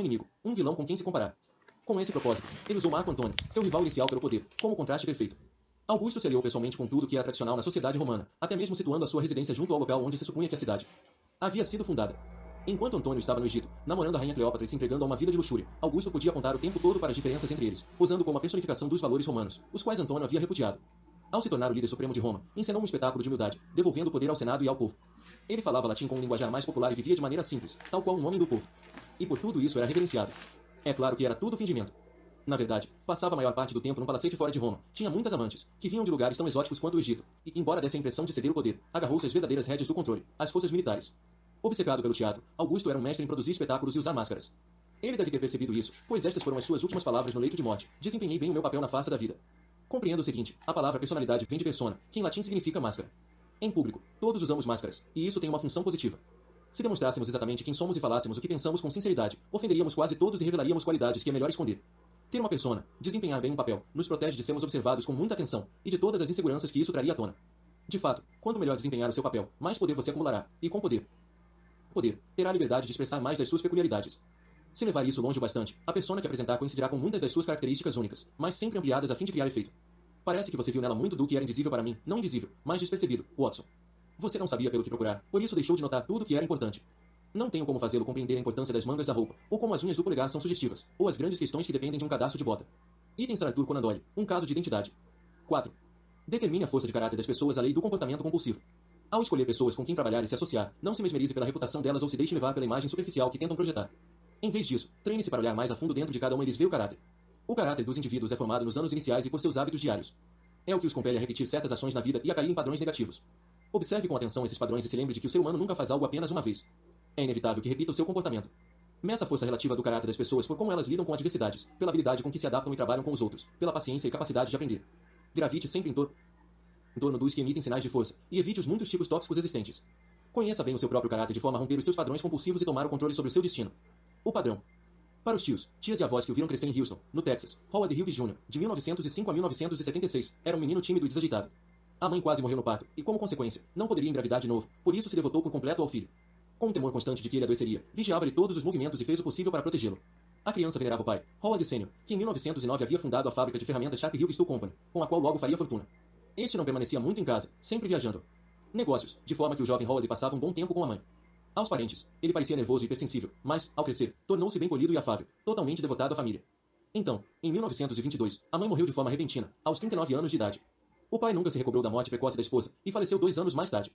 inimigo, um vilão com quem se comparar. Com esse propósito, ele usou Marco Antônio, seu rival inicial pelo poder, como contraste perfeito. Augusto se aliou pessoalmente com tudo que era tradicional na sociedade romana, até mesmo situando a sua residência junto ao local onde se supunha que a cidade havia sido fundada. Enquanto Antônio estava no Egito, namorando a rainha Cleópatra e se entregando a uma vida de luxúria, Augusto podia apontar o tempo todo para as diferenças entre eles, usando como a personificação dos valores romanos, os quais Antônio havia repudiado. Ao se tornar o líder supremo de Roma, encenou um espetáculo de humildade, devolvendo o poder ao Senado e ao povo. Ele falava latim com um linguajar mais popular e vivia de maneira simples, tal qual um homem do povo. E por tudo isso era reverenciado. É claro que era tudo fingimento. Na verdade, passava a maior parte do tempo num palacete fora de Roma. Tinha muitas amantes, que vinham de lugares tão exóticos quanto o Egito, e embora desse a impressão de ceder o poder, agarrou-se às verdadeiras rédeas do controle, as forças militares. Obcecado pelo teatro, Augusto era um mestre em produzir espetáculos e usar máscaras. Ele deve ter percebido isso, pois estas foram as suas últimas palavras no leito de morte. Desempenhei bem o meu papel na face da vida. Compreendo o seguinte: a palavra personalidade vem de persona, que em latim significa máscara. Em público, todos usamos máscaras, e isso tem uma função positiva. Se demonstrássemos exatamente quem somos e falássemos o que pensamos com sinceridade, ofenderíamos quase todos e revelaríamos qualidades que é melhor esconder. Ter uma persona, desempenhar bem um papel, nos protege de sermos observados com muita atenção e de todas as inseguranças que isso traria à tona. De fato, quanto melhor desempenhar o seu papel, mais poder você acumulará, e com poder. Poder, terá a liberdade de expressar mais das suas peculiaridades. Se levar isso longe o bastante, a persona que apresentar coincidirá com muitas das suas características únicas, mas sempre ampliadas a fim de criar efeito. Parece que você viu nela muito do que era invisível para mim, não invisível, mas despercebido, Watson. Você não sabia pelo que procurar, por isso deixou de notar tudo que era importante. Não tenho como fazê-lo compreender a importância das mangas da roupa, ou como as unhas do polegar são sugestivas, ou as grandes questões que dependem de um cadastro de bota. Item Sir Arthur Conan Doyle, um caso de identidade. 4. Determine a força de caráter das pessoas a lei do comportamento compulsivo. Ao escolher pessoas com quem trabalhar e se associar, não se mesmerize pela reputação delas ou se deixe levar pela imagem superficial que tentam projetar. Em vez disso, treine-se para olhar mais a fundo dentro de cada um e eles vê o caráter. O caráter dos indivíduos é formado nos anos iniciais e por seus hábitos diários. É o que os compele a repetir certas ações na vida e a cair em padrões negativos. Observe com atenção esses padrões e se lembre de que o ser humano nunca faz algo apenas uma vez. É inevitável que repita o seu comportamento. Meça a força relativa do caráter das pessoas por como elas lidam com adversidades, pela habilidade com que se adaptam e trabalham com os outros, pela paciência e capacidade de aprender. Gravite sempre em, em torno dos que emitem sinais de força, e evite os muitos tipos tóxicos existentes. Conheça bem o seu próprio caráter de forma a romper os seus padrões compulsivos e tomar o controle sobre o seu destino. O padrão. Para os tios, tias e avós que o viram crescer em Houston, no Texas, Howard Hughes Jr., de 1905 a 1976, era um menino tímido e desajeitado. A mãe quase morreu no parto, e como consequência, não poderia engravidar de novo, por isso se devotou por completo ao filho. Com um temor constante de que ele adoeceria, vigiava-lhe todos os movimentos e fez o possível para protegê-lo. A criança venerava o pai, Howard Sr., que em 1909 havia fundado a fábrica de ferramentas Sharp Hill Steel Company, com a qual logo faria fortuna. Este não permanecia muito em casa, sempre viajando. Negócios, de forma que o jovem Howard passava um bom tempo com a mãe. Aos parentes, ele parecia nervoso e hipersensível, mas, ao crescer, tornou-se bem polido e afável, totalmente devotado à família. Então, em 1922, a mãe morreu de forma repentina, aos 39 anos de idade. O pai nunca se recobrou da morte precoce da esposa e faleceu dois anos mais tarde.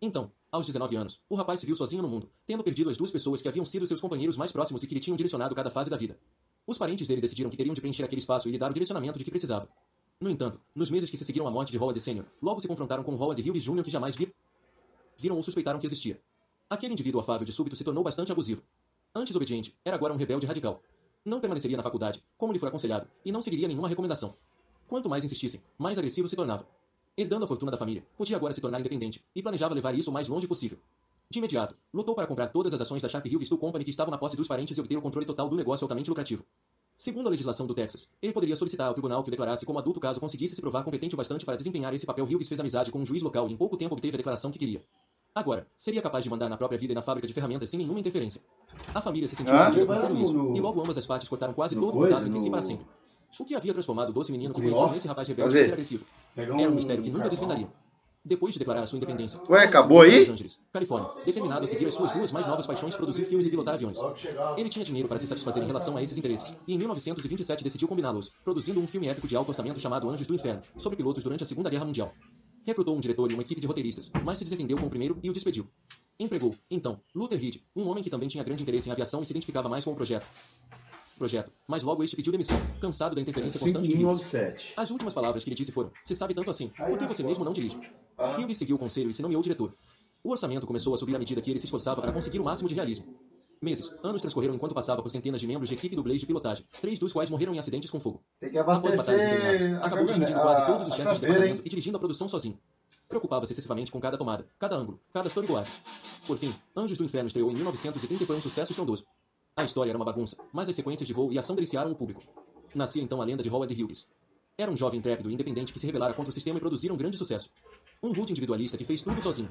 Então, aos 19 anos, o rapaz se viu sozinho no mundo, tendo perdido as duas pessoas que haviam sido seus companheiros mais próximos e que lhe tinham direcionado cada fase da vida. Os parentes dele decidiram que teriam de preencher aquele espaço e lhe dar o direcionamento de que precisava. No entanto, nos meses que se seguiram à morte de Howard Sr., logo se confrontaram com Howard Hughes Jr. que jamais vir... viram ou suspeitaram que existia. Aquele indivíduo afável de súbito se tornou bastante abusivo. Antes obediente, era agora um rebelde radical. Não permaneceria na faculdade, como lhe foi aconselhado, e não seguiria nenhuma recomendação. Quanto mais insistissem, mais agressivo se tornava. Herdando a fortuna da família, podia agora se tornar independente, e planejava levar isso o mais longe possível. De imediato, lutou para comprar todas as ações da Sharp Hill Steel Company que estavam na posse dos parentes e obter o controle total do negócio altamente lucrativo. Segundo a legislação do Texas, ele poderia solicitar ao tribunal que o declarasse como adulto caso conseguisse se provar competente o bastante para desempenhar esse papel. Hughes fez amizade com um juiz local e em pouco tempo obteve a declaração que queria. Agora, seria capaz de mandar na própria vida e na fábrica de ferramentas sem nenhuma interferência. A família se sentiu Ah? com tudo isso, No- e logo ambas as partes cortaram quase no todo o contato entre si para sempre. O que havia transformado o doce menino que No conhecia ó. nesse rapaz rebelde e agressivo? Era um mistério que nunca desvendaria. Depois de declarar sua independência, Ué, acabou aí? Los Angeles, Califórnia, determinado a seguir as suas duas mais novas paixões produzir filmes e pilotar aviões. Ele tinha dinheiro para se satisfazer em relação a esses interesses, e em 1927 decidiu combiná-los, produzindo um filme épico de alto orçamento chamado Anjos do Inferno, sobre pilotos durante a Segunda Guerra Mundial. Recrutou um diretor e uma equipe de roteiristas, mas se desentendeu com o primeiro e o despediu. Empregou, então, Luther Reed, um homem que também tinha grande interesse em aviação e se identificava mais com o projeto. Projeto, mas logo este pediu demissão, cansado da interferência constante de. 5197. As últimas palavras que lhe disse foram: Se sabe tanto assim, por que você mesmo não dirige? Hughes seguiu o conselho e se nomeou diretor. O orçamento começou a subir à medida que ele se esforçava para conseguir o máximo de realismo. Meses, anos transcorreram enquanto passava por centenas de membros de equipe dublês de pilotagem, três dos quais morreram em acidentes com fogo. Tem que Após batalhas abastecer intermináveis, a acabou dividindo caminhonete. quase todos os chefes de departamento e dirigindo a produção sozinho. Preocupava-se excessivamente com cada tomada, cada ângulo, cada storyboard. Por fim, Anjos do Inferno estreou em 1930 e foi um sucesso estrondoso. A história era uma bagunça, mas as sequências de voo e ação deliciaram o público. Nascia então a lenda de Howard Hughes. Era um jovem intrépido e independente que se rebelara contra o sistema e produzira um grande sucesso. Um rude individualista que fez tudo sozinho.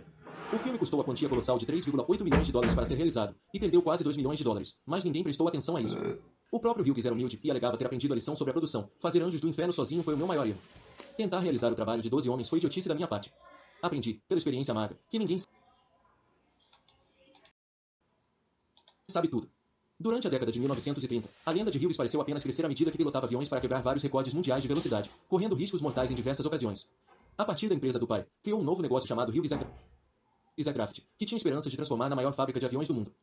O filme custou a quantia colossal de 3,8 milhões de dólares para ser realizado, e perdeu quase 2 milhões de dólares, mas ninguém prestou atenção a isso. O próprio Hughes era humilde e alegava ter aprendido a lição sobre a produção. Fazer Anjos do Inferno sozinho foi o meu maior erro. Tentar realizar o trabalho de 12 homens foi idiotice da minha parte. Aprendi, pela experiência amarga, que ninguém sabe tudo. Durante a década de 1930, a lenda de Hughes pareceu apenas crescer à medida que pilotava aviões para quebrar vários recordes mundiais de velocidade, correndo riscos mortais em diversas ocasiões. A partir da empresa do pai, criou um novo negócio chamado Hughes Aircraft, que tinha esperanças de transformar na maior fábrica de aviões do mundo.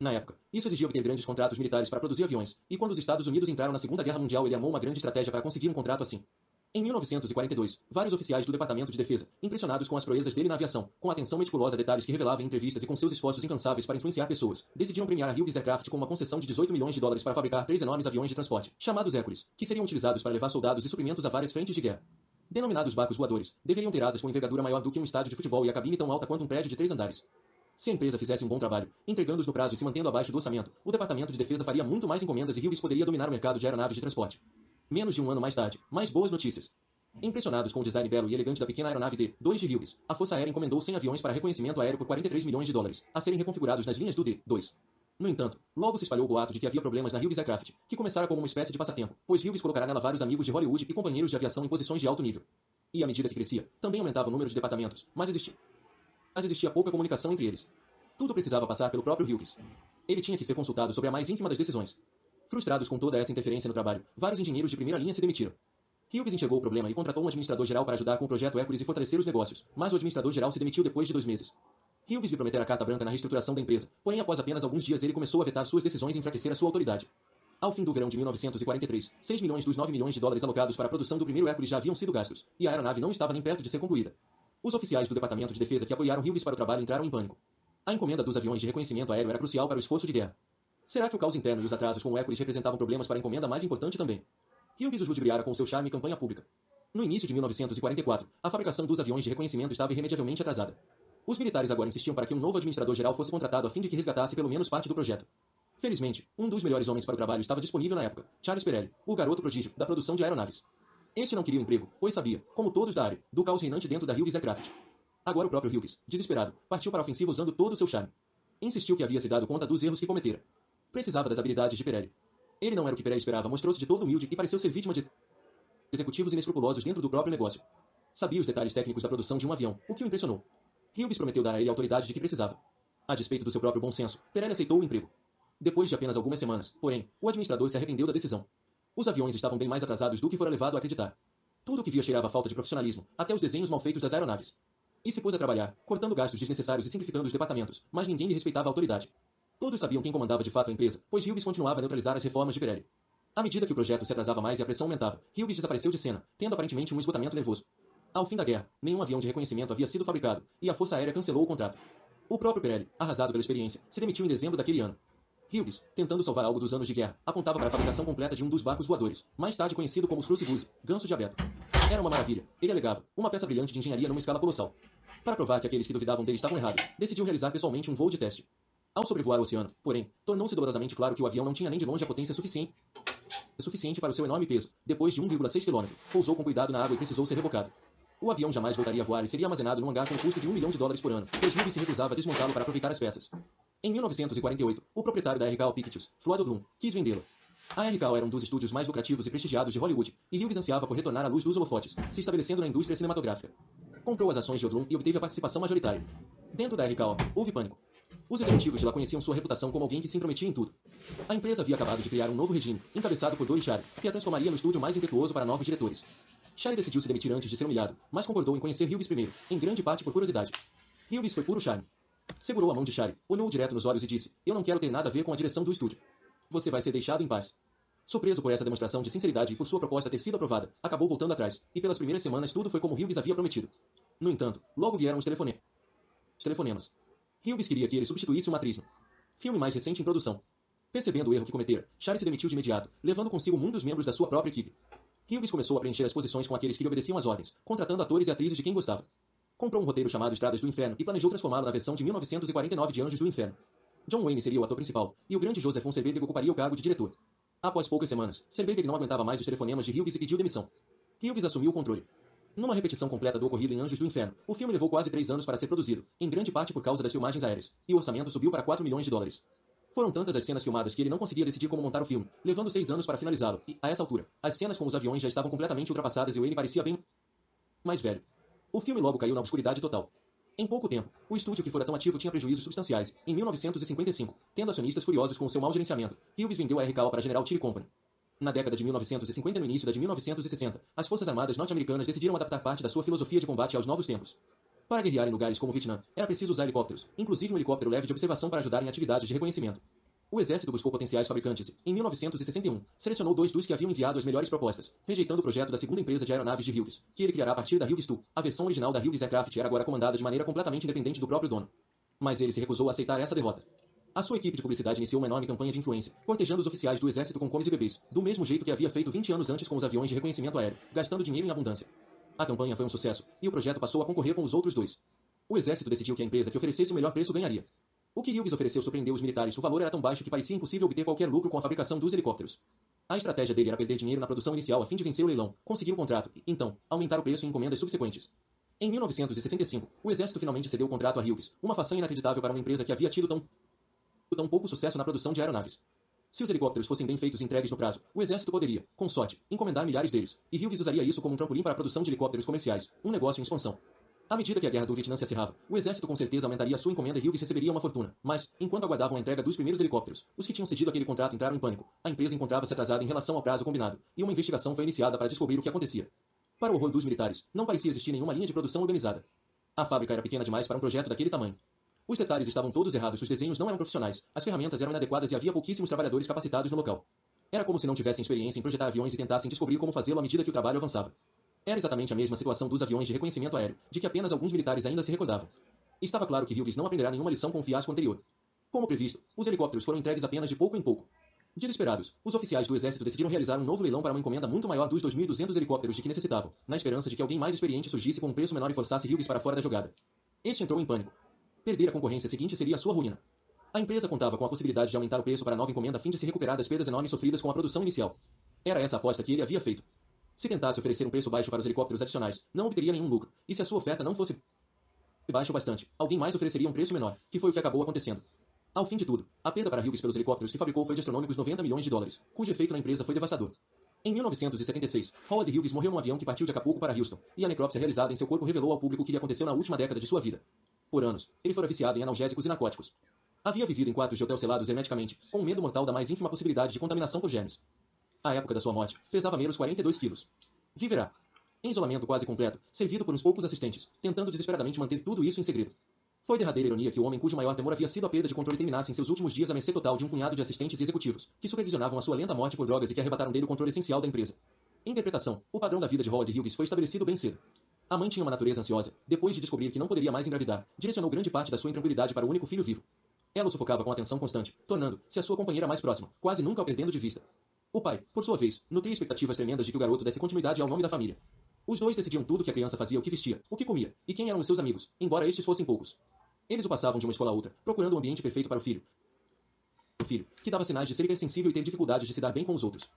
Na época, isso exigia obter grandes contratos militares para produzir aviões, e quando os Estados Unidos entraram na Segunda Guerra Mundial, ele amou uma grande estratégia para conseguir um contrato assim. Em 1942, vários oficiais do Departamento de Defesa, impressionados com as proezas dele na aviação, com atenção meticulosa a detalhes que revelava em entrevistas e com seus esforços incansáveis para influenciar pessoas, decidiram premiar a Hughes Aircraft com uma concessão de 18 milhões de dólares para fabricar três enormes aviões de transporte, chamados Hércules, que seriam utilizados para levar soldados e suprimentos a várias frentes de guerra. Denominados barcos voadores, deveriam ter asas com envergadura maior do que um estádio de futebol e a cabine tão alta quanto um prédio de três andares. Se a empresa fizesse um bom trabalho, entregando-os no prazo e se mantendo abaixo do orçamento, o Departamento de Defesa faria muito mais encomendas e Hughes poderia dominar o mercado de aeronaves de transporte. Menos de um ano mais tarde, mais boas notícias. Impressionados com o design belo e elegante da pequena aeronave D-2 de Hughes, a Força Aérea encomendou 100 aviões para reconhecimento aéreo por 43 milhões de dólares, a serem reconfigurados nas linhas do D-2. No entanto, logo se espalhou o boato de que havia problemas na Hughes Aircraft, que começara como uma espécie de passatempo, pois Hughes colocará nela vários amigos de Hollywood e companheiros de aviação em posições de alto nível. E à medida que crescia, também aumentava o número de departamentos, mas existia, mas existia pouca comunicação entre eles. Tudo precisava passar pelo próprio Hughes. Ele tinha que ser consultado sobre a mais ínfima das decisões. Frustrados com toda essa interferência no trabalho, vários engenheiros de primeira linha se demitiram. Hughes enxergou o problema e contratou um administrador-geral para ajudar com o projeto Hércules e fortalecer os negócios, mas o administrador-geral se demitiu depois de dois meses. Hughes lhe prometera a carta branca na reestruturação da empresa, porém após apenas alguns dias ele começou a vetar suas decisões e enfraquecer a sua autoridade. Ao fim do verão de 1943, 6 milhões dos 9 milhões de dólares alocados para a produção do primeiro Hércules já haviam sido gastos, e a aeronave não estava nem perto de ser concluída. Os oficiais do Departamento de Defesa que apoiaram Hughes para o trabalho entraram em pânico. A encomenda dos aviões de reconhecimento aéreo era crucial para o esforço de guerra. Será que o caos interno e os atrasos com o Hércules representavam problemas para a encomenda mais importante também? Hughes os ludibriara com seu charme e campanha pública. No início de 1944, a fabricação dos aviões de reconhecimento estava irremediavelmente atrasada. Os militares agora insistiam para que um novo administrador-geral fosse contratado a fim de que resgatasse pelo menos parte do projeto. Felizmente, um dos melhores homens para o trabalho estava disponível na época, Charles Pirelli, o garoto prodígio da produção de aeronaves. Este não queria o um emprego, pois sabia, como todos da área, do caos reinante dentro da Hughes Aircraft. Agora o próprio Hughes, desesperado, partiu para a ofensiva usando todo o seu charme. Insistiu que havia se dado conta dos erros que cometera. Precisava das habilidades de Pirelli. Ele não era o que Pirelli esperava, mostrou-se de todo humilde e pareceu ser vítima de executivos inescrupulosos dentro do próprio negócio. Sabia os detalhes técnicos da produção de um avião, o que o impressionou. Hughes prometeu dar a ele a autoridade de que precisava. A despeito do seu próprio bom senso, Pirelli aceitou o emprego. Depois de apenas algumas semanas, porém, o administrador se arrependeu da decisão. Os aviões estavam bem mais atrasados do que fora levado a acreditar. Tudo o que via cheirava a falta de profissionalismo, até os desenhos mal feitos das aeronaves. E se pôs a trabalhar, cortando gastos desnecessários e simplificando os departamentos, mas ninguém lhe respeitava a autoridade. Todos sabiam quem comandava de fato a empresa, pois Hughes continuava a neutralizar as reformas de Pirelli. À medida que o projeto se atrasava mais e a pressão aumentava, Hughes desapareceu de cena, tendo aparentemente um esgotamento nervoso. Ao fim da guerra, nenhum avião de reconhecimento havia sido fabricado, e a Força Aérea cancelou o contrato. O próprio Pirelli, arrasado pela experiência, se demitiu em dezembro daquele ano. Hughes, tentando salvar algo dos anos de guerra, apontava para a fabricação completa de um dos barcos voadores, mais tarde conhecido como os Crucifuse, ganso diabeto. Era uma maravilha, ele alegava, uma peça brilhante de engenharia numa escala colossal. Para provar que aqueles que duvidavam dele estavam errados, decidiu realizar pessoalmente um voo de teste. Ao sobrevoar o oceano, porém, tornou-se dolorosamente claro que o avião não tinha nem de longe a potência suficiente suficiente para o seu enorme peso. Depois de 1,6 km, pousou com cuidado na água e precisou ser rebocado. O avião jamais voltaria a voar e seria armazenado num hangar com um custo de um milhão de dólares por ano, pois Hughes se recusava a desmontá-lo para aproveitar as peças. Em 1948, o proprietário da RKO Pictures, Floyd Bloom, quis vendê-lo. A RKO era um dos estúdios mais lucrativos e prestigiados de Hollywood, e Hughes ansiava por retornar à luz dos holofotes, se estabelecendo na indústria cinematográfica. Comprou as ações de Odlum e obteve a participação majoritária. Dentro da RKO, houve pânico. Os executivos de lá conheciam sua reputação como alguém que se intrometia em tudo. A empresa havia acabado de criar um novo regime, encabeçado por Dory Shari, que a transformaria no estúdio mais impetuoso para novos diretores. Shari decidiu se demitir antes de ser humilhado, mas concordou em conhecer Hughes primeiro, em grande parte por curiosidade. Hughes foi puro charme. Segurou a mão de Shari, olhou-o direto nos olhos e disse: Eu não quero ter nada a ver com a direção do estúdio. Você vai ser deixado em paz. Surpreso por essa demonstração de sinceridade e por sua proposta ter sido aprovada, acabou voltando atrás, e pelas primeiras semanas tudo foi como Hughes havia prometido. No entanto, logo vieram os telefonemas. Os telefonemas. Hughes queria que ele substituísse o matrismo. Filme mais recente em produção. Percebendo o erro que cometera, Charlie se demitiu de imediato, levando consigo dos membros da sua própria equipe. Hughes começou a preencher as posições com aqueles que lhe obedeciam às ordens, contratando atores e atrizes de quem gostava. Comprou um roteiro chamado Estradas do Inferno e planejou transformá-lo na versão de 1949 de Anjos do Inferno. John Wayne seria o ator principal, e o grande Joseph Fonseca ocuparia o cargo de diretor. Após poucas semanas, Serbeger não aguentava mais os telefonemas de Hughes e pediu demissão. Hughes assumiu o controle. Numa repetição completa do ocorrido em Anjos do Inferno, o filme levou quase três anos para ser produzido, em grande parte por causa das filmagens aéreas, e o orçamento subiu para 4 milhões de dólares. Foram tantas as cenas filmadas que ele não conseguia decidir como montar o filme, levando seis anos para finalizá-lo, e, a essa altura, as cenas com os aviões já estavam completamente ultrapassadas e ele parecia bem mais velho. O filme logo caiu na obscuridade total. Em pouco tempo, o estúdio que fora tão ativo tinha prejuízos substanciais. Em 1955, tendo acionistas furiosos com seu mau gerenciamento, Hughes vendeu a RKO para General Tire Company. Na década de 1950 e no início da de 1960, as Forças Armadas norte-americanas decidiram adaptar parte da sua filosofia de combate aos novos tempos. Para guerrear em lugares como o Vietnã, era preciso usar helicópteros, inclusive um helicóptero leve de observação para ajudar em atividades de reconhecimento. O exército buscou potenciais fabricantes e, em 1961, selecionou dois dos que haviam enviado as melhores propostas, rejeitando o projeto da segunda empresa de aeronaves de Hughes, que ele criará a partir da Hughes Tu. A versão original da Hughes Aircraft era agora comandada de maneira completamente independente do próprio dono. Mas ele se recusou a aceitar essa derrota. A sua equipe de publicidade iniciou uma enorme campanha de influência, cortejando os oficiais do exército com comes e bebês, do mesmo jeito que havia feito 20 anos antes com os aviões de reconhecimento aéreo, gastando dinheiro em abundância. A campanha foi um sucesso, e o projeto passou a concorrer com os outros dois. O exército decidiu que a empresa que oferecesse o melhor preço ganharia. O que Hughes ofereceu surpreendeu os militares. O valor era tão baixo que parecia impossível obter qualquer lucro com a fabricação dos helicópteros. A estratégia dele era perder dinheiro na produção inicial a fim de vencer o leilão, conseguir o contrato e, então, aumentar o preço em encomendas subsequentes. Em 1965, o exército finalmente cedeu o contrato a Hughes, uma façanha inacreditável para uma empresa que havia tido tão, tão pouco sucesso na produção de aeronaves. Se os helicópteros fossem bem feitos e entregues no prazo, o exército poderia, com sorte, encomendar milhares deles, e Hughes usaria isso como um trampolim para a produção de helicópteros comerciais, um negócio em expansão. À medida que a guerra do Vietnã se acirrava, o exército com certeza aumentaria sua encomenda e Hughes receberia uma fortuna. Mas, enquanto aguardavam a entrega dos primeiros helicópteros, os que tinham cedido aquele contrato entraram em pânico. A empresa encontrava-se atrasada em relação ao prazo combinado, e uma investigação foi iniciada para descobrir o que acontecia. Para o horror dos militares, não parecia existir nenhuma linha de produção organizada. A fábrica era pequena demais para um projeto daquele tamanho. Os detalhes estavam todos errados, os desenhos não eram profissionais, as ferramentas eram inadequadas e havia pouquíssimos trabalhadores capacitados no local. Era como se não tivessem experiência em projetar aviões e tentassem descobrir como fazê-lo à medida que o trabalho avançava. Era exatamente a mesma situação dos aviões de reconhecimento aéreo, de que apenas alguns militares ainda se recordavam. Estava claro que Hughes não aprenderá nenhuma lição com o fiasco anterior. Como previsto, os helicópteros foram entregues apenas de pouco em pouco. Desesperados, os oficiais do exército decidiram realizar um novo leilão para uma encomenda muito maior dos 2.200 helicópteros de que necessitavam, na esperança de que alguém mais experiente surgisse com um preço menor e forçasse Hughes para fora da jogada. Este entrou em pânico. Perder a concorrência seguinte seria a sua ruína. A empresa contava com a possibilidade de aumentar o preço para nova encomenda a fim de se recuperar das perdas enormes sofridas com a produção inicial. Era essa a aposta que ele havia feito. Se tentasse oferecer um preço baixo para os helicópteros adicionais, não obteria nenhum lucro, e se a sua oferta não fosse baixa o bastante, alguém mais ofereceria um preço menor, que foi o que acabou acontecendo. Ao fim de tudo, a perda para Hughes pelos helicópteros que fabricou foi de astronômicos 90 milhões de dólares, cujo efeito na empresa foi devastador. Em 1976, Howard Hughes morreu num avião que partiu de Acapulco para Houston, e a necrópsia realizada em seu corpo revelou ao público o que lhe aconteceu na última década de sua vida. Por anos, ele fora viciado em analgésicos e narcóticos. Havia vivido em quartos de hotel selados hermeticamente, com o medo mortal da mais ínfima possibilidade de contaminação por germes. À época da sua morte, pesava menos 42 quilos. Viverá. Em isolamento quase completo, servido por uns poucos assistentes, tentando desesperadamente manter tudo isso em segredo. Foi derradeira ironia que o homem cujo maior temor havia sido a perda de controle terminasse em seus últimos dias à mercê total de um punhado de assistentes e executivos, que supervisionavam a sua lenta morte por drogas e que arrebataram dele o controle essencial da empresa. Interpretação: o padrão da vida de Howard Hughes foi estabelecido bem cedo. A mãe tinha uma natureza ansiosa. Depois de descobrir que não poderia mais engravidar, direcionou grande parte da sua intranquilidade para o único filho vivo. Ela o sufocava com atenção constante, tornando-se a sua companheira mais próxima, quase nunca o perdendo de vista. O pai, por sua vez, nutria expectativas tremendas de que o garoto desse continuidade ao nome da família. Os dois decidiam tudo que a criança fazia, o que vestia, o que comia, e quem eram os seus amigos, embora estes fossem poucos. Eles o passavam de uma escola a outra, procurando o um ambiente perfeito para o filho. O filho, que dava sinais de ser hipersensível e ter dificuldades de se dar bem com os outros.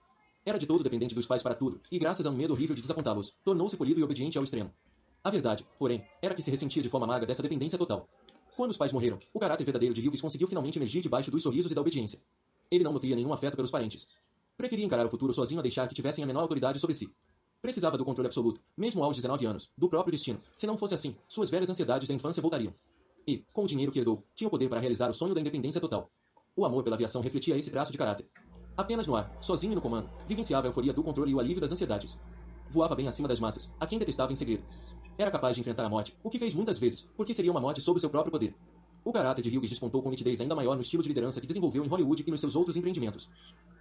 Era de todo dependente dos pais para tudo, e graças a um medo horrível de desapontá-los, tornou-se polido e obediente ao extremo. A verdade, porém, era que se ressentia de forma amarga dessa dependência total. Quando os pais morreram, o caráter verdadeiro de Hughes conseguiu finalmente emergir debaixo dos sorrisos e da obediência. Ele não nutria nenhum afeto pelos parentes, Preferia encarar o futuro sozinho a deixar que tivessem a menor autoridade sobre si. Precisava do controle absoluto, mesmo aos 19 anos, do próprio destino. Se não fosse assim, suas velhas ansiedades da infância voltariam. E, com o dinheiro que herdou, tinha o poder para realizar o sonho da independência total. O amor pela aviação refletia esse traço de caráter. Apenas no ar, sozinho e no comando, vivenciava a euforia do controle e o alívio das ansiedades. Voava bem acima das massas, a quem detestava em segredo. Era capaz de enfrentar a morte, o que fez muitas vezes, porque seria uma morte sob seu próprio poder. O caráter de Hughes despontou com nitidez ainda maior no estilo de liderança que desenvolveu em Hollywood e nos seus outros empreendimentos.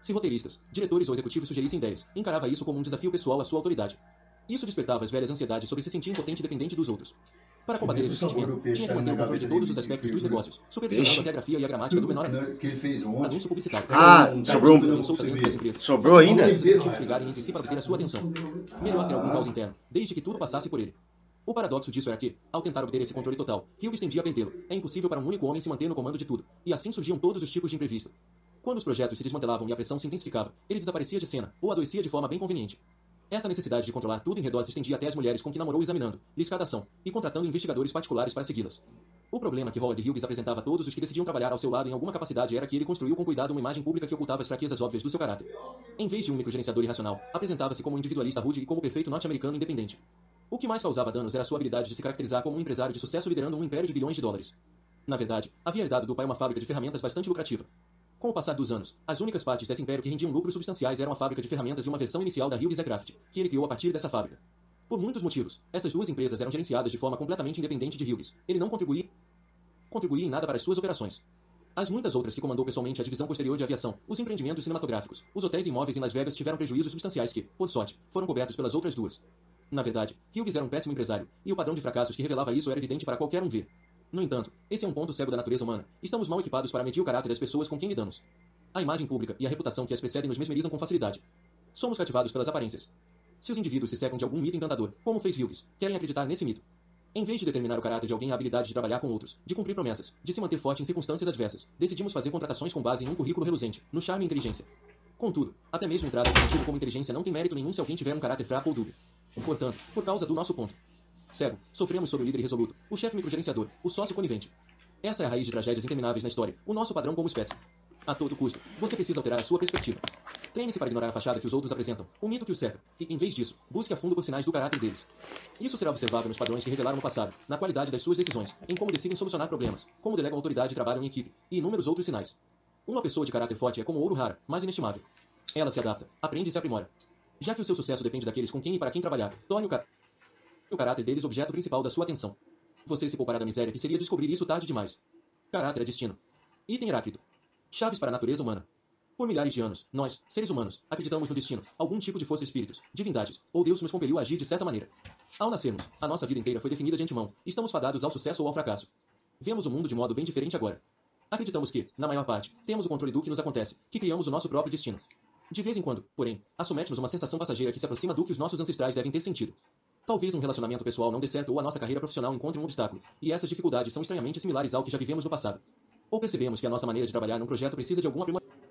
Se roteiristas, diretores ou executivos sugerissem ideias, encarava isso como um desafio pessoal à sua autoridade. Isso despertava as velhas ansiedades sobre se sentir impotente e dependente dos outros. Para combater esse sentimento, tinha que manter o controle de todos os aspectos dos negócios, supervisionando até a grafia e a gramática do menor anúncio publicitário. Ah, sobrou um... Sobrou ainda? Brigarem entre si para obter a sua atenção. Melhor ter algum caos interno, desde que tudo passasse por ele. O paradoxo disso era que, ao tentar obter esse controle total, Hughes tendia a perdê-lo. É impossível para um único homem se manter no comando de tudo, e assim surgiam todos os tipos de imprevisto. Quando os projetos se desmantelavam e a pressão se intensificava, ele desaparecia de cena, ou adoecia de forma bem conveniente. Essa necessidade de controlar tudo em redor se estendia até as mulheres com que namorou examinando, lhes cada ação, e contratando investigadores particulares para segui-las. O problema que Howard Hughes apresentava a todos os que decidiam trabalhar ao seu lado em alguma capacidade era que ele construiu com cuidado uma imagem pública que ocultava as fraquezas óbvias do seu caráter. Em vez de um microgerenciador irracional, apresentava-se como um individualista rude e como perfeito norte-americano independente. O que mais causava danos era sua habilidade de se caracterizar como um empresário de sucesso liderando um império de bilhões de dólares. Na verdade, havia herdado do pai uma fábrica de ferramentas bastante lucrativa. Com o passar dos anos, as únicas partes desse império que rendiam lucros substanciais eram a fábrica de ferramentas e uma versão inicial da Hughes Aircraft, que ele criou a partir dessa fábrica. Por muitos motivos, essas duas empresas eram gerenciadas de forma completamente independente de Hughes. Ele não contribuía, contribuía em nada para as suas operações. As muitas outras que comandou pessoalmente a divisão posterior de aviação, os empreendimentos cinematográficos, os hotéis imóveis em Las Vegas tiveram prejuízos substanciais que, por sorte, foram cobertos pelas outras duas. Na verdade, Hughes era um péssimo empresário, e o padrão de fracassos que revelava isso era evidente para qualquer um ver. No entanto, esse é um ponto cego da natureza humana. Estamos mal equipados para medir o caráter das pessoas com quem lidamos. A imagem pública e a reputação que as precedem nos mesmerizam com facilidade. Somos cativados pelas aparências. Se os indivíduos se secam de algum mito encantador, como fez Hughes, querem acreditar nesse mito. Em vez de determinar o caráter de alguém a habilidade de trabalhar com outros, de cumprir promessas, de se manter forte em circunstâncias adversas, decidimos fazer contratações com base em um currículo reluzente, no charme e inteligência. Contudo, até mesmo um trato definido como inteligência não tem mérito nenhum se alguém tiver um caráter fraco ou dúbio. Portanto, por causa do nosso ponto cego, sofremos sobre o líder irresoluto, o chefe microgerenciador, o sócio conivente. Essa é a raiz de tragédias intermináveis na história, o nosso padrão como espécie. A todo custo, você precisa alterar a sua perspectiva. Treine-se para ignorar a fachada que os outros apresentam, o mito que os cerca, e, em vez disso, busque a fundo por sinais do caráter deles. Isso será observável nos padrões que revelaram no passado, na qualidade das suas decisões, em como decidem solucionar problemas, como delegam autoridade e trabalham em equipe, e inúmeros outros sinais. Uma pessoa de caráter forte é como ouro raro, mas inestimável. Ela se adapta, aprende e se aprimora. Já que o seu sucesso depende daqueles com quem e para quem trabalhar, torne o, car o caráter deles objeto principal da sua atenção. Você se poupará da miséria que seria descobrir isso tarde demais. Caráter é destino. Item Heráclito. Chaves para a natureza humana. Por milhares de anos, nós, seres humanos, acreditamos no destino, algum tipo de força espíritos, divindades, ou Deus nos compeliu a agir de certa maneira. Ao nascermos, a nossa vida inteira foi definida de antemão, estamos fadados ao sucesso ou ao fracasso. Vemos o mundo de modo bem diferente agora. Acreditamos que, na maior parte, temos o controle do que nos acontece, que criamos o nosso próprio destino. De vez em quando, porém, assumete-nos uma sensação passageira que se aproxima do que os nossos ancestrais devem ter sentido. Talvez um relacionamento pessoal não dê certo ou a nossa carreira profissional encontre um obstáculo, e essas dificuldades são estranhamente similares ao que já vivemos no passado. Ou percebemos que a nossa maneira de trabalhar num projeto precisa de algum aprimoramento.